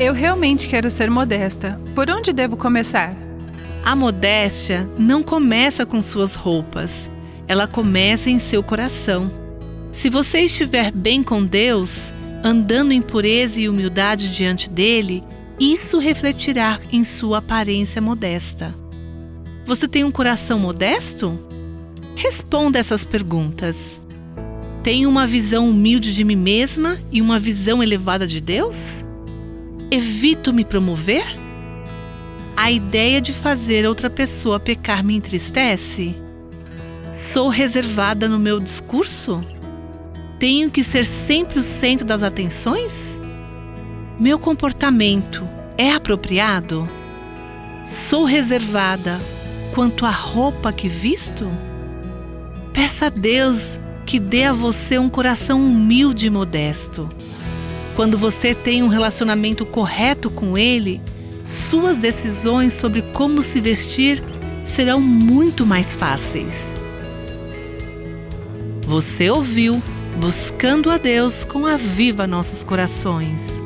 Eu realmente quero ser modesta. Por onde devo começar? A modéstia não começa com suas roupas, ela começa em seu coração. Se você estiver bem com Deus, andando em pureza e humildade diante dele, isso refletirá em sua aparência modesta. Você tem um coração modesto? Responda essas perguntas. Tenho uma visão humilde de mim mesma e uma visão elevada de Deus? Evito me promover? A ideia de fazer outra pessoa pecar me entristece? Sou reservada no meu discurso? Tenho que ser sempre o centro das atenções? Meu comportamento é apropriado? Sou reservada quanto à roupa que visto? Peça a Deus que dê a você um coração humilde e modesto quando você tem um relacionamento correto com Ele, suas decisões sobre como se vestir serão muito mais fáceis. Você ouviu Buscando a Deus com a Viva Nossos Corações.